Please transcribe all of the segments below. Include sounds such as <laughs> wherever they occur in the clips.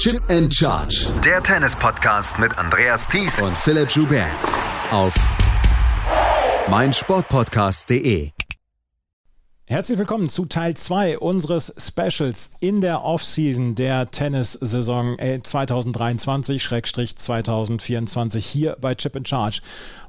Chip and Charge. Der Tennis-Podcast mit Andreas Thies und Philipp Joubert. Auf meinsportpodcast.de. Herzlich willkommen zu Teil 2 unseres Specials in der Offseason der Tennissaison 2023-2024 äh, hier bei Chip in Charge.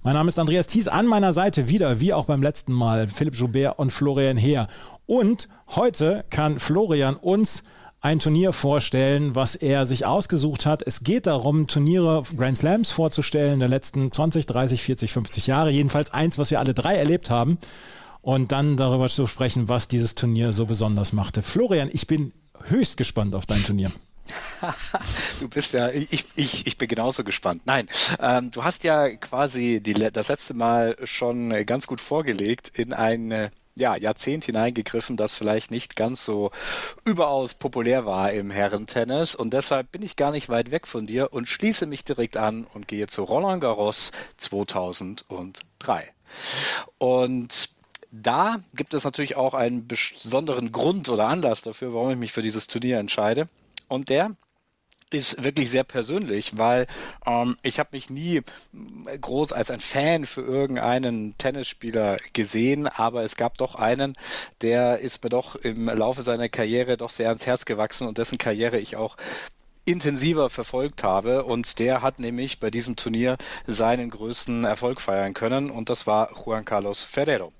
Mein Name ist Andreas Thies, an meiner Seite wieder, wie auch beim letzten Mal, Philipp Joubert und Florian Heer. Und heute kann Florian uns ein Turnier vorstellen, was er sich ausgesucht hat. Es geht darum, Turniere, Grand Slams vorzustellen der letzten 20, 30, 40, 50 Jahre. Jedenfalls eins, was wir alle drei erlebt haben und dann darüber zu sprechen, was dieses Turnier so besonders machte. Florian, ich bin höchst gespannt auf dein Turnier. <laughs> du bist ja, ich, ich, ich bin genauso gespannt. Nein, ähm, du hast ja quasi die, das letzte Mal schon ganz gut vorgelegt in ein ja, Jahrzehnt hineingegriffen, das vielleicht nicht ganz so überaus populär war im Herrentennis. Und deshalb bin ich gar nicht weit weg von dir und schließe mich direkt an und gehe zu Roland Garros 2003. Und da gibt es natürlich auch einen besonderen Grund oder Anlass dafür, warum ich mich für dieses Turnier entscheide. Und der ist wirklich sehr persönlich, weil ähm, ich habe mich nie groß als ein Fan für irgendeinen Tennisspieler gesehen, aber es gab doch einen, der ist mir doch im Laufe seiner Karriere doch sehr ans Herz gewachsen und dessen Karriere ich auch intensiver verfolgt habe und der hat nämlich bei diesem Turnier seinen größten Erfolg feiern können und das war Juan Carlos Ferrero.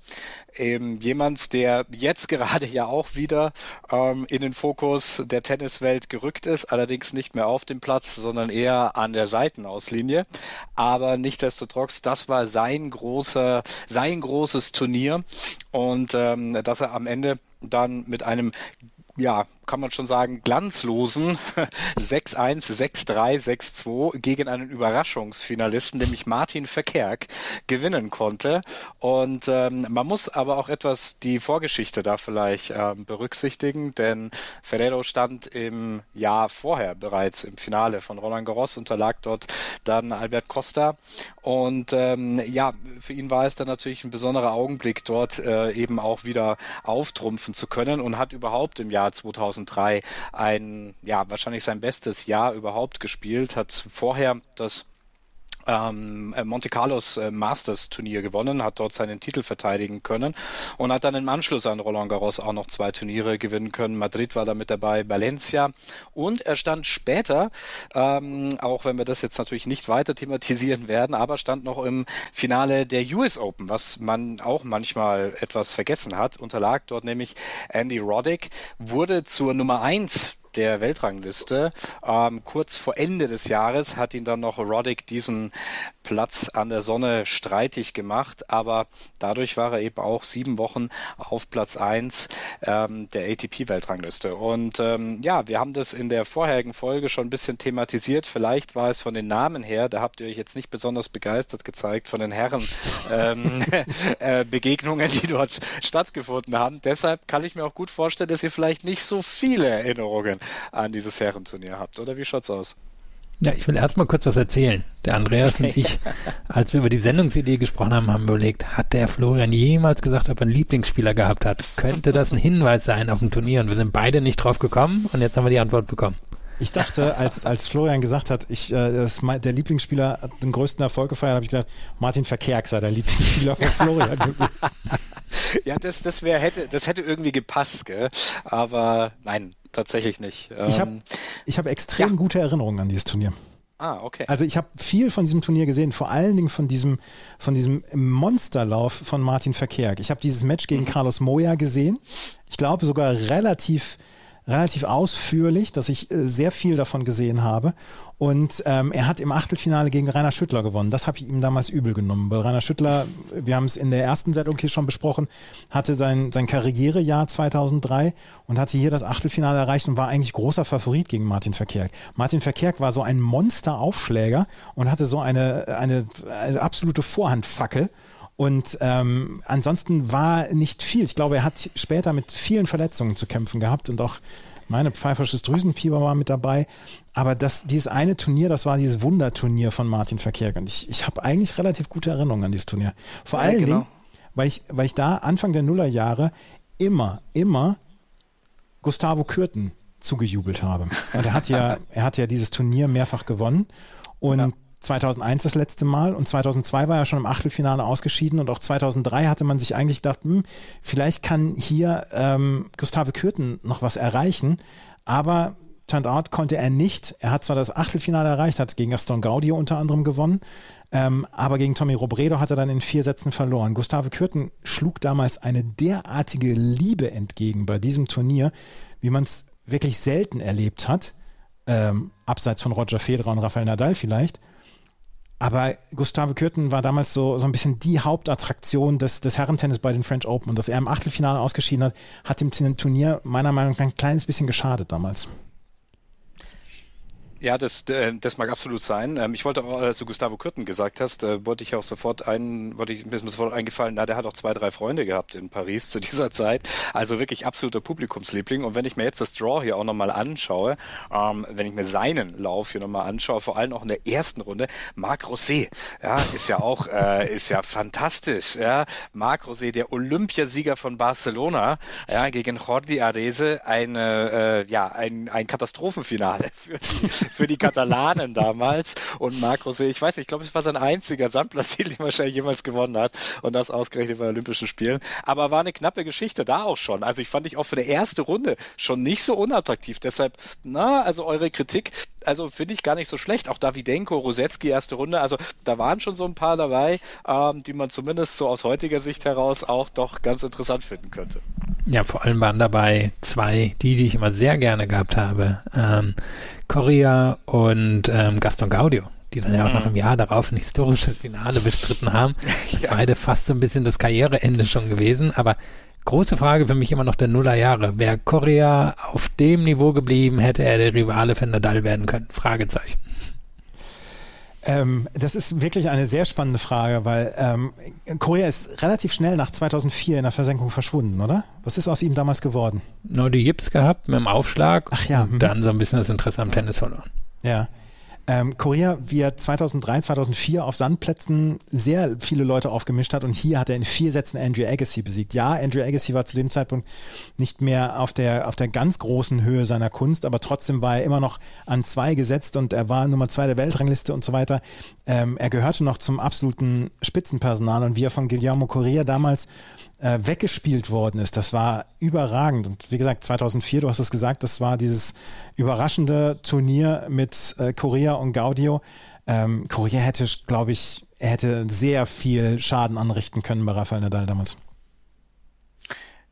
Ähm, jemand, der jetzt gerade ja auch wieder ähm, in den Fokus der Tenniswelt gerückt ist, allerdings nicht mehr auf dem Platz, sondern eher an der Seitenauslinie. Aber nichtdestotrotz, das war sein großer, sein großes Turnier und ähm, dass er am Ende dann mit einem ja, kann man schon sagen, glanzlosen 6-1, 6-3, 6-2 gegen einen Überraschungsfinalisten, nämlich Martin Verkerk, gewinnen konnte. Und ähm, man muss aber auch etwas die Vorgeschichte da vielleicht ähm, berücksichtigen, denn Ferrero stand im Jahr vorher bereits im Finale von Roland Garros, unterlag dort dann Albert Costa. Und ähm, ja, für ihn war es dann natürlich ein besonderer Augenblick, dort äh, eben auch wieder auftrumpfen zu können und hat überhaupt im Jahr Jahr 2003 ein, ja, wahrscheinlich sein bestes Jahr überhaupt gespielt, hat vorher das ähm, Monte Carlos äh, Masters Turnier gewonnen, hat dort seinen Titel verteidigen können und hat dann im Anschluss an Roland Garros auch noch zwei Turniere gewinnen können. Madrid war da mit dabei, Valencia und er stand später, ähm, auch wenn wir das jetzt natürlich nicht weiter thematisieren werden, aber stand noch im Finale der US Open, was man auch manchmal etwas vergessen hat, unterlag dort nämlich Andy Roddick, wurde zur Nummer eins der Weltrangliste. Ähm, kurz vor Ende des Jahres hat ihn dann noch Roddick diesen Platz an der Sonne streitig gemacht, aber dadurch war er eben auch sieben Wochen auf Platz eins ähm, der ATP-Weltrangliste. Und ähm, ja, wir haben das in der vorherigen Folge schon ein bisschen thematisiert. Vielleicht war es von den Namen her, da habt ihr euch jetzt nicht besonders begeistert gezeigt von den Herren ähm, <laughs> äh, Begegnungen, die dort stattgefunden haben. Deshalb kann ich mir auch gut vorstellen, dass ihr vielleicht nicht so viele Erinnerungen an dieses Herrenturnier habt. Oder wie schaut's aus? Ja, ich will erstmal kurz was erzählen. Der Andreas und <laughs> ich, als wir über die Sendungsidee gesprochen haben, haben überlegt, hat der Florian jemals gesagt, ob er einen Lieblingsspieler gehabt hat? Könnte das ein Hinweis sein auf ein Turnier? Und wir sind beide nicht drauf gekommen und jetzt haben wir die Antwort bekommen. Ich dachte, als, als Florian gesagt hat, ich, äh, der Lieblingsspieler hat den größten Erfolg gefeiert, habe ich gedacht, Martin Verkerk sei der Lieblingsspieler von Florian <laughs> gewesen. Ja, das, das, wär, hätte, das hätte irgendwie gepasst, gell? aber nein, tatsächlich nicht. ich habe ähm, ich hab extrem ja. gute Erinnerungen an dieses Turnier. Ah, okay. Also ich habe viel von diesem Turnier gesehen, vor allen Dingen von diesem, von diesem Monsterlauf von Martin Verkerk. Ich habe dieses Match gegen mhm. Carlos Moya gesehen. Ich glaube sogar relativ relativ ausführlich, dass ich äh, sehr viel davon gesehen habe. Und ähm, er hat im Achtelfinale gegen Rainer Schüttler gewonnen. Das habe ich ihm damals übel genommen, weil Rainer Schüttler, wir haben es in der ersten Sendung hier schon besprochen, hatte sein, sein Karrierejahr 2003 und hatte hier das Achtelfinale erreicht und war eigentlich großer Favorit gegen Martin Verkerk. Martin Verkerk war so ein Monsteraufschläger und hatte so eine, eine, eine absolute Vorhandfackel. Und ähm, ansonsten war nicht viel. Ich glaube, er hat später mit vielen Verletzungen zu kämpfen gehabt und auch meine pfeifersches Drüsenfieber war mit dabei. Aber das, dieses eine Turnier, das war dieses Wunderturnier von Martin Verkehr. Und ich, ich habe eigentlich relativ gute Erinnerungen an dieses Turnier. Vor ja, allen genau. Dingen, weil ich, weil ich da Anfang der Nullerjahre immer, immer Gustavo Kürten zugejubelt habe. Und er hat ja, <laughs> er hat ja dieses Turnier mehrfach gewonnen und ja. 2001 das letzte Mal und 2002 war er schon im Achtelfinale ausgeschieden und auch 2003 hatte man sich eigentlich gedacht, hm, vielleicht kann hier ähm, Gustave Kürten noch was erreichen, aber turned out konnte er nicht. Er hat zwar das Achtelfinale erreicht, hat gegen Gaston Gaudio unter anderem gewonnen, ähm, aber gegen Tommy Robredo hat er dann in vier Sätzen verloren. Gustave Kürten schlug damals eine derartige Liebe entgegen bei diesem Turnier, wie man es wirklich selten erlebt hat, ähm, abseits von Roger Federer und Rafael Nadal vielleicht. Aber Gustave Kürten war damals so, so ein bisschen die Hauptattraktion des, des Herrentennis bei den French Open. Und dass er im Achtelfinale ausgeschieden hat, hat dem Turnier meiner Meinung nach ein kleines bisschen geschadet damals. Ja, das, äh, das mag absolut sein. Ähm, ich wollte auch, als du Gustavo Kürten gesagt hast, äh, wollte ich auch sofort ein, wollte ich, mir ist sofort eingefallen, na, der hat auch zwei, drei Freunde gehabt in Paris zu <laughs> dieser Zeit. Also wirklich absoluter Publikumsliebling. Und wenn ich mir jetzt das Draw hier auch nochmal anschaue, ähm, wenn ich mir seinen Lauf hier nochmal anschaue, vor allem auch in der ersten Runde, Marc Rosé, ja, ist ja auch, äh, ist ja fantastisch, ja. Marc Rosé, der Olympiasieger von Barcelona, ja, gegen Jordi Arese, eine, äh, ja, ein, ein Katastrophenfinale <laughs> für die, für die Katalanen damals. Und Marc Rosé, ich weiß nicht, ich glaube, es war sein einziger Sandplatzsieg, den wahrscheinlich jemals gewonnen hat. Und das ausgerechnet bei Olympischen Spielen. Aber war eine knappe Geschichte da auch schon. Also ich fand ich auch für eine erste Runde schon nicht so unattraktiv. Deshalb, na, also eure Kritik, also finde ich gar nicht so schlecht. Auch Davidenko, Rosetski, erste Runde. Also da waren schon so ein paar dabei, ähm, die man zumindest so aus heutiger Sicht heraus auch doch ganz interessant finden könnte. Ja, vor allem waren dabei zwei, die, die ich immer sehr gerne gehabt habe. Ähm, Correa und ähm, Gaston Gaudio, die dann ja auch noch im Jahr darauf ein historisches Finale bestritten haben. <laughs> ja. Beide fast so ein bisschen das Karriereende schon gewesen, aber große Frage für mich immer noch der Nullerjahre. Wäre Correa auf dem Niveau geblieben, hätte er der Rivale für Nadal werden können? Fragezeichen. Ähm, das ist wirklich eine sehr spannende Frage, weil ähm, Korea ist relativ schnell nach 2004 in der Versenkung verschwunden, oder? Was ist aus ihm damals geworden? Nur die Jips gehabt mit dem Aufschlag Ach ja. und dann so ein bisschen das Interesse am Tennis verloren. Ja. Ähm, Korea, wie er 2003, 2004 auf Sandplätzen sehr viele Leute aufgemischt hat und hier hat er in vier Sätzen Andrew Agassi besiegt. Ja, Andrew Agassi war zu dem Zeitpunkt nicht mehr auf der, auf der ganz großen Höhe seiner Kunst, aber trotzdem war er immer noch an zwei gesetzt und er war Nummer zwei der Weltrangliste und so weiter. Ähm, er gehörte noch zum absoluten Spitzenpersonal und wie er von Guillermo Correa damals äh, weggespielt worden ist. Das war überragend. Und wie gesagt, 2004, du hast es gesagt, das war dieses überraschende Turnier mit äh, Korea und Gaudio. Ähm, Korea hätte, glaube ich, er hätte sehr viel Schaden anrichten können bei Rafael Nadal damals.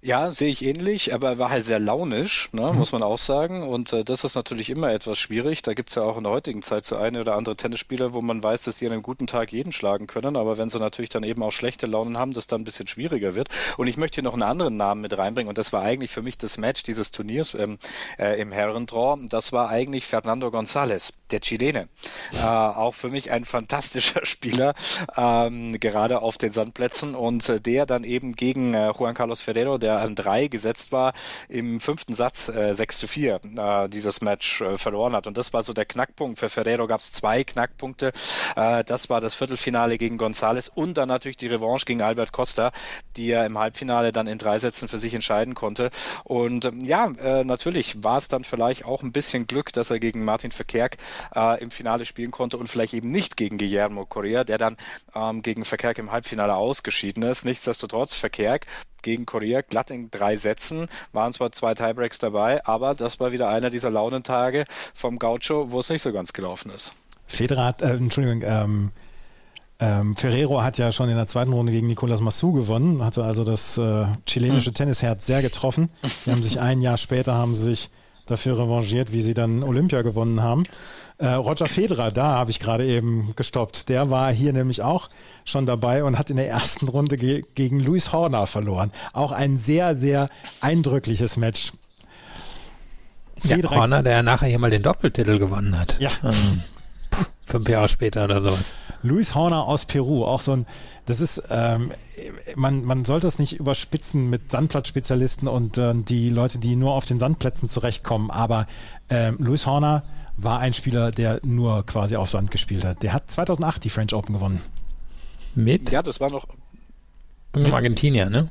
Ja, sehe ich ähnlich, aber er war halt sehr launisch, ne, mhm. muss man auch sagen. Und äh, das ist natürlich immer etwas schwierig. Da gibt's ja auch in der heutigen Zeit so eine oder andere Tennisspieler, wo man weiß, dass die an einem guten Tag jeden schlagen können. Aber wenn sie natürlich dann eben auch schlechte Launen haben, das dann ein bisschen schwieriger wird. Und ich möchte hier noch einen anderen Namen mit reinbringen. Und das war eigentlich für mich das Match dieses Turniers ähm, äh, im Herrendraw. Das war eigentlich Fernando González, der Chilene. Äh, auch für mich ein fantastischer <laughs> Spieler, ähm, gerade auf den Sandplätzen. Und äh, der dann eben gegen äh, Juan Carlos Ferrero, der an drei gesetzt war, im fünften Satz äh, 6 zu 4 äh, dieses Match äh, verloren hat. Und das war so der Knackpunkt. Für Ferrero gab es zwei Knackpunkte. Äh, das war das Viertelfinale gegen González und dann natürlich die Revanche gegen Albert Costa, die er im Halbfinale dann in drei Sätzen für sich entscheiden konnte. Und ähm, ja, äh, natürlich war es dann vielleicht auch ein bisschen Glück, dass er gegen Martin Verkerk äh, im Finale spielen konnte und vielleicht eben nicht gegen Guillermo Correa, der dann ähm, gegen Verkerk im Halbfinale ausgeschieden ist. Nichtsdestotrotz, Verkerk gegen Korea glatt in drei Sätzen. Waren zwar zwei Tiebreaks dabei, aber das war wieder einer dieser Launentage vom Gaucho, wo es nicht so ganz gelaufen ist. Federer hat, äh, Entschuldigung, ähm, ähm, Ferrero hat ja schon in der zweiten Runde gegen Nicolas Massou gewonnen, hatte also das äh, chilenische hm. Tennisherz sehr getroffen. <laughs> Sie haben sich ein Jahr später haben sich dafür revanchiert, wie sie dann Olympia gewonnen haben. Äh, Roger Federer, da habe ich gerade eben gestoppt. Der war hier nämlich auch schon dabei und hat in der ersten Runde ge gegen Luis Horner verloren. Auch ein sehr, sehr eindrückliches Match. Federer, ja, Horner, der nachher hier mal den Doppeltitel gewonnen hat. Ja. Ähm, fünf Jahre später oder sowas. Luis Horner aus Peru, auch so ein, das ist, ähm, man, man sollte es nicht überspitzen mit Sandplatzspezialisten und äh, die Leute, die nur auf den Sandplätzen zurechtkommen, aber ähm, Luis Horner war ein Spieler, der nur quasi auf Sand gespielt hat. Der hat 2008 die French Open gewonnen. Mit? Ja, das war noch. Mit Argentinier, ne?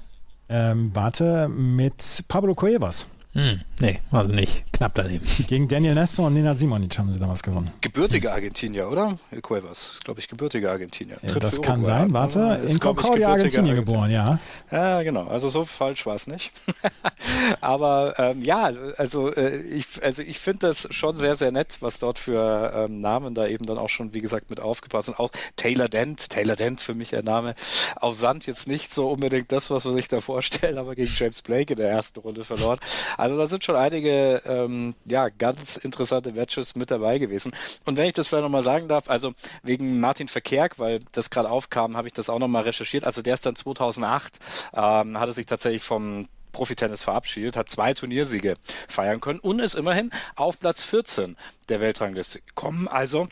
Ähm, warte, mit Pablo Cuevas. Hm, nee, also nicht. Knapp daneben. <laughs> Gegen Daniel Nestor und Nina Simonic haben sie damals gewonnen. Gebürtige Argentinier, oder? Cuevas, ist, glaube ich, gebürtige Argentinier. Ja, das kann Uruguay sein. Warte, Ist, in Concordia, gebürtiger Argentinien geboren, ja. Ja, genau. Also so falsch war es nicht. <laughs> Aber ähm, ja, also äh, ich, also ich finde das schon sehr, sehr nett, was dort für ähm, Namen da eben dann auch schon, wie gesagt, mit aufgepasst sind. Auch Taylor Dent, Taylor Dent für mich ein Name. Auf Sand jetzt nicht so unbedingt das, was man sich da vorstellt, aber gegen James Blake in der ersten Runde verloren. Also da sind schon einige ähm, ja ganz interessante Matches mit dabei gewesen. Und wenn ich das vielleicht nochmal sagen darf, also wegen Martin Verkerk, weil das gerade aufkam, habe ich das auch nochmal recherchiert. Also der ist dann 2008, ähm, hat er sich tatsächlich vom Profitennis verabschiedet, hat zwei Turniersiege feiern können und ist immerhin auf Platz 14 der Weltrangliste gekommen. Also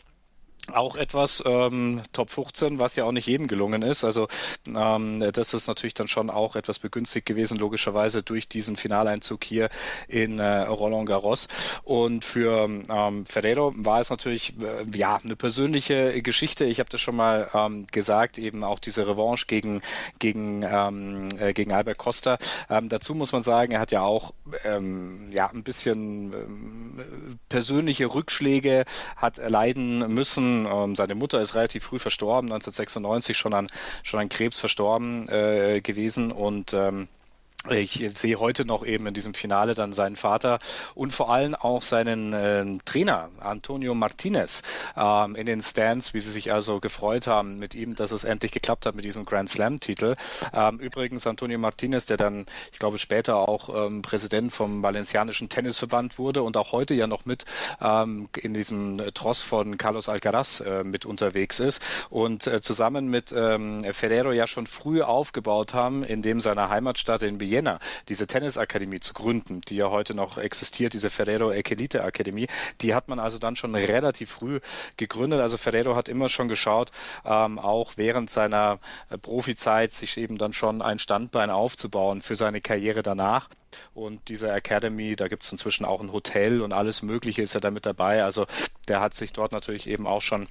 auch etwas ähm, Top 15, was ja auch nicht jedem gelungen ist. Also ähm, das ist natürlich dann schon auch etwas begünstigt gewesen, logischerweise durch diesen Finaleinzug hier in äh, Roland Garros. Und für ähm, Ferrero war es natürlich äh, ja eine persönliche Geschichte. Ich habe das schon mal ähm, gesagt, eben auch diese Revanche gegen gegen ähm, äh, gegen Albert Costa. Ähm, dazu muss man sagen, er hat ja auch ähm, ja ein bisschen ähm, persönliche Rückschläge hat erleiden müssen ähm, seine Mutter ist relativ früh verstorben, 1996 schon an, schon an Krebs verstorben äh, gewesen. Und ähm, ich sehe heute noch eben in diesem Finale dann seinen Vater und vor allem auch seinen äh, Trainer Antonio Martinez ähm, in den Stands, wie sie sich also gefreut haben mit ihm, dass es endlich geklappt hat mit diesem Grand Slam Titel. Ähm, übrigens Antonio Martinez, der dann, ich glaube, später auch ähm, Präsident vom Valencianischen Tennisverband wurde und auch heute ja noch mit ähm, in diesem Tross von Carlos Alcaraz äh, mit unterwegs ist und äh, zusammen mit ähm, Ferrero ja schon früh aufgebaut haben, in dem seiner Heimatstadt in Vienna diese Tennisakademie zu gründen, die ja heute noch existiert, diese Ferrero Ekelite Akademie. Die hat man also dann schon relativ früh gegründet. Also Ferrero hat immer schon geschaut, ähm, auch während seiner äh, Profizeit sich eben dann schon ein Standbein aufzubauen für seine Karriere danach. Und diese Academy, da gibt es inzwischen auch ein Hotel und alles Mögliche ist ja da mit dabei. Also der hat sich dort natürlich eben auch schon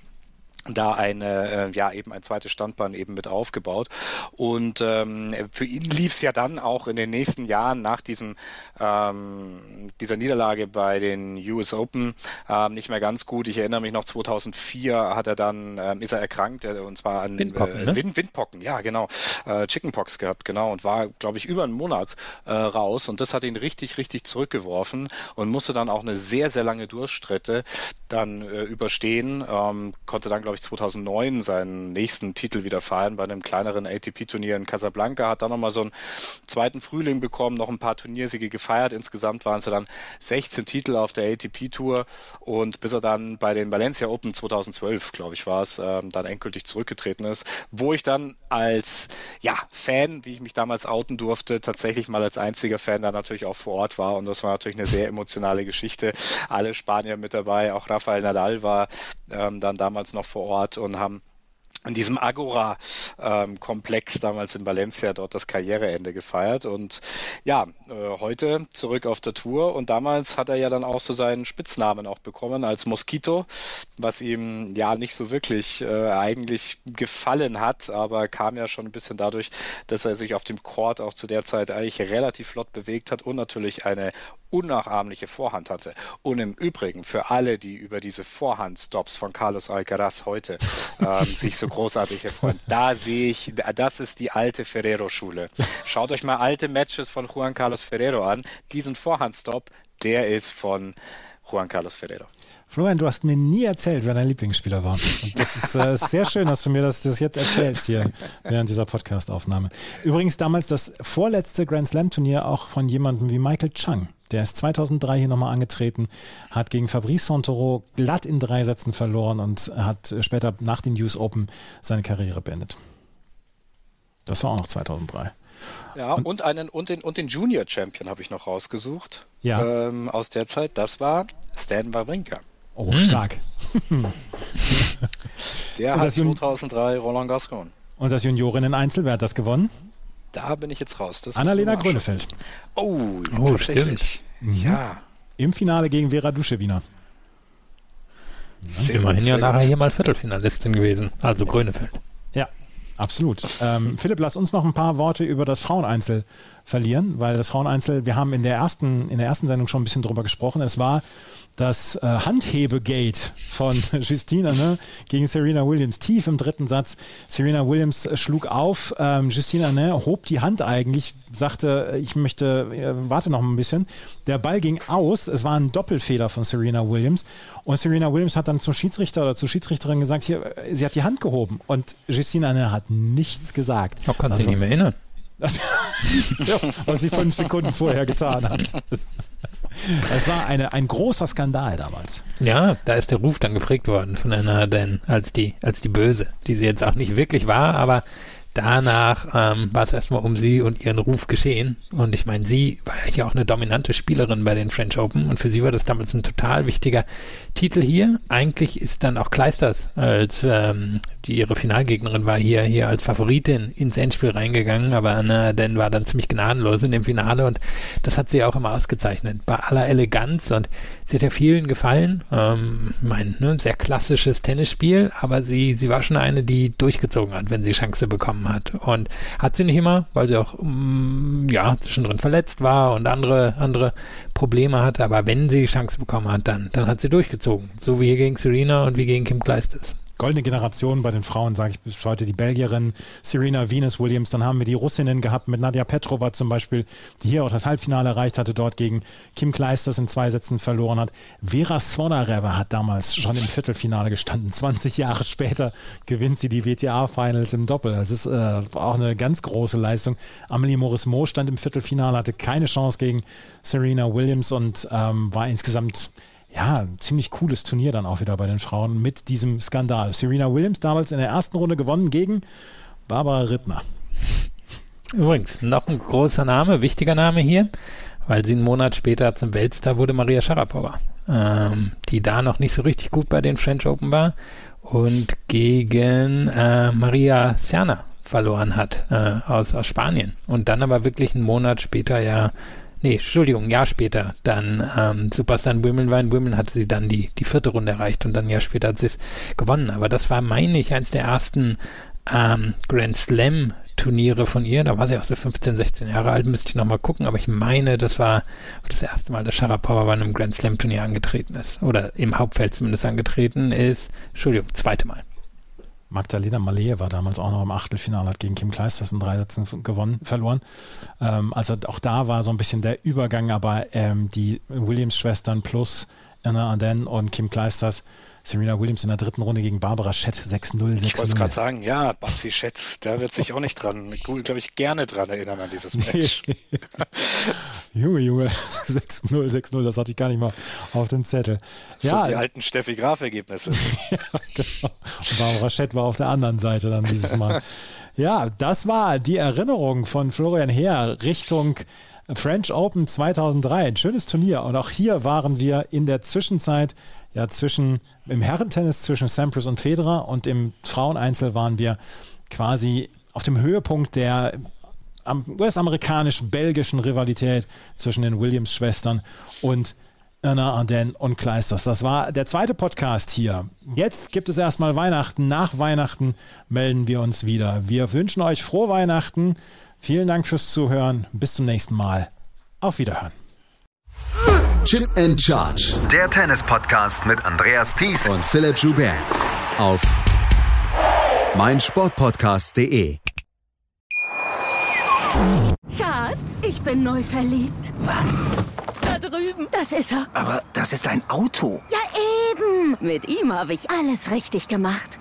da eine, äh, ja, eben ein zweites Standbein eben mit aufgebaut. Und ähm, für ihn lief es ja dann auch in den nächsten Jahren nach diesem ähm, dieser Niederlage bei den US Open ähm, nicht mehr ganz gut. Ich erinnere mich noch 2004 hat er dann ähm, ist er erkrankt äh, und zwar an Windpocken, äh, ne? Wind, Windpocken, ja genau, äh, Chickenpox gehabt, genau und war glaube ich über einen Monat äh, raus und das hat ihn richtig richtig zurückgeworfen und musste dann auch eine sehr sehr lange Durchstrecke dann äh, überstehen, ähm, konnte dann glaube ich 2009 seinen nächsten Titel wieder feiern bei einem kleineren ATP-Turnier in Casablanca, hat dann nochmal so einen zweiten Frühling bekommen, noch ein paar Turniersiege gefeiert. Insgesamt waren es dann 16 Titel auf der ATP-Tour und bis er dann bei den Valencia Open 2012, glaube ich, war es, ähm, dann endgültig zurückgetreten ist, wo ich dann als ja, Fan, wie ich mich damals outen durfte, tatsächlich mal als einziger Fan da natürlich auch vor Ort war und das war natürlich eine sehr emotionale Geschichte. Alle Spanier mit dabei, auch Rafael Nadal war ähm, dann damals noch vor Ort und haben in diesem Agora-Komplex damals in Valencia dort das Karriereende gefeiert. Und ja, äh, heute zurück auf der Tour. Und damals hat er ja dann auch so seinen Spitznamen auch bekommen als Mosquito, was ihm ja nicht so wirklich äh, eigentlich gefallen hat, aber kam ja schon ein bisschen dadurch, dass er sich auf dem Court auch zu der Zeit eigentlich relativ flott bewegt hat und natürlich eine unnachahmliche Vorhand hatte. Und im Übrigen für alle, die über diese Vorhandstops von Carlos Alcaraz heute ähm, sich so <laughs> großartig erfreuen, da sehe ich, das ist die alte Ferrero-Schule. Schaut euch mal alte Matches von Juan Carlos Ferrero an. Diesen Vorhandstop, der ist von Juan Carlos Ferrero. Florian, du hast mir nie erzählt, wer dein Lieblingsspieler war. Und das ist äh, sehr schön, dass du mir das, das jetzt erzählst hier während dieser Podcast-Aufnahme. Übrigens damals das vorletzte Grand Slam-Turnier auch von jemandem wie Michael Chang. Der ist 2003 hier nochmal angetreten, hat gegen Fabrice Santoro glatt in drei Sätzen verloren und hat später nach den US Open seine Karriere beendet. Das war auch noch 2003. Ja, und, und einen und den und den Junior Champion habe ich noch rausgesucht. Ja. Ähm, aus der Zeit. Das war Stan Wawrinka. Oh, stark. Der hat das Jun- 2003 Roland Gascon. Und das Juniorinnen-Einzel, wer hat das gewonnen? Da bin ich jetzt raus. Das Annalena. Grönefeld. Oh, Oh, tatsächlich. Ja. Im Finale gegen Vera Duschewina. Sehr Immerhin ja nachher gut. hier mal Viertelfinalistin gewesen. Also Grönefeld. Ja, absolut. Ähm, Philipp, lass uns noch ein paar Worte über das Fraueneinzel verlieren, weil das Fraueneinzel, wir haben in der ersten, in der ersten Sendung schon ein bisschen drüber gesprochen. Es war das äh, Handhebegate von <laughs> Justina ne, gegen Serena Williams. Tief im dritten Satz. Serena Williams äh, schlug auf. Ähm, Justina ne, hob die Hand eigentlich, sagte, ich möchte, äh, warte noch ein bisschen. Der Ball ging aus. Es war ein Doppelfehler von Serena Williams. Und Serena Williams hat dann zum Schiedsrichter oder zur Schiedsrichterin gesagt, hier, sie hat die Hand gehoben. Und Justina ne, hat nichts gesagt. Ich kann also, sich nicht mehr erinnern. Das, <laughs> was sie fünf Sekunden vorher getan hat. Das, war eine, ein großer Skandal damals. Ja, da ist der Ruf dann geprägt worden von einer denn als die, als die Böse, die sie jetzt auch nicht wirklich war, aber danach ähm, war es erstmal um sie und ihren Ruf geschehen. Und ich meine, sie war ja auch eine dominante Spielerin bei den French Open und für sie war das damals ein total wichtiger Titel hier. Eigentlich ist dann auch Kleisters, als ähm, die ihre Finalgegnerin war, hier, hier als Favoritin ins Endspiel reingegangen, aber Anna Den war dann ziemlich gnadenlos in dem Finale und das hat sie auch immer ausgezeichnet. Bei aller Eleganz und sie hat ja vielen gefallen. Ähm, mein, ne, sehr klassisches Tennisspiel, aber sie, sie war schon eine, die durchgezogen hat, wenn sie Chance bekommen hat. Und hat sie nicht immer, weil sie auch, mm, ja, zwischendrin verletzt war und andere, andere Probleme hatte, aber wenn sie Chance bekommen hat, dann, dann hat sie durchgezogen. So wie hier gegen Serena und wie gegen Kim Kleistes goldene Generation bei den Frauen, sage ich bis heute, die Belgierin Serena Venus Williams. Dann haben wir die Russinnen gehabt mit Nadja Petrova zum Beispiel, die hier auch das Halbfinale erreicht hatte, dort gegen Kim Kleisters in zwei Sätzen verloren hat. Vera Svonareva hat damals schon im Viertelfinale gestanden. 20 Jahre später gewinnt sie die WTA-Finals im Doppel. Das ist äh, auch eine ganz große Leistung. Amelie Morismo stand im Viertelfinale, hatte keine Chance gegen Serena Williams und ähm, war insgesamt ja, ein ziemlich cooles Turnier dann auch wieder bei den Frauen mit diesem Skandal. Serena Williams damals in der ersten Runde gewonnen gegen Barbara Rittner. Übrigens, noch ein großer Name, wichtiger Name hier, weil sie einen Monat später zum Weltstar wurde, Maria Sharapova, ähm, die da noch nicht so richtig gut bei den French Open war und gegen äh, Maria Serna verloren hat äh, aus, aus Spanien und dann aber wirklich einen Monat später ja nee, Entschuldigung, ein Jahr später dann ähm, Superstar in Wimbledon war. In Wimbledon hatte sie dann die, die vierte Runde erreicht und dann ein Jahr später hat sie es gewonnen. Aber das war, meine ich, eins der ersten ähm, Grand Slam Turniere von ihr. Da war sie auch so 15, 16 Jahre alt, müsste ich nochmal gucken. Aber ich meine, das war das erste Mal, dass Sharapova bei einem Grand Slam Turnier angetreten ist. Oder im Hauptfeld zumindest angetreten ist. Entschuldigung, zweite Mal. Magdalena Malé war damals auch noch im Achtelfinale, hat gegen Kim Kleisters in drei Sätzen gewonnen, verloren. Ähm, also auch da war so ein bisschen der Übergang, aber ähm, die Williams-Schwestern plus Anna Aden und Kim Kleisters Serena Williams in der dritten Runde gegen Barbara Schett 6-0, 6-0. Ich wollte gerade sagen, ja, Babsi Schett, da wird sich auch nicht dran, glaube ich, gerne dran erinnern an dieses Match. <laughs> Junge, Junge, <laughs> 6-0, 6-0, das hatte ich gar nicht mal auf dem Zettel. Ja, so die alten Steffi Graf-Ergebnisse. <laughs> ja, genau. Und Barbara Schett war auf der anderen Seite dann dieses Mal. ja, das war die Erinnerung von Florian Heer Richtung French Open 2003. Ein schönes Turnier. Und auch hier waren wir in der Zwischenzeit ja zwischen im Herrentennis zwischen Sampras und Federer und im Fraueneinzel waren wir quasi auf dem Höhepunkt der US-amerikanisch-belgischen Rivalität zwischen den Williams-Schwestern und Anna Arden und Kleisters. Das war der zweite Podcast hier. Jetzt gibt es erstmal Weihnachten. Nach Weihnachten melden wir uns wieder. Wir wünschen euch frohe Weihnachten. Vielen Dank fürs Zuhören. Bis zum nächsten Mal. Auf Wiederhören. Chip and Charge. Der Tennis-Podcast mit Andreas Thies und Philipp Joubert. Auf meinsportpodcast.de. Schatz, ich bin neu verliebt. Was? Da drüben. Das ist er. Aber das ist ein Auto. Ja, eben. Mit ihm habe ich alles richtig gemacht.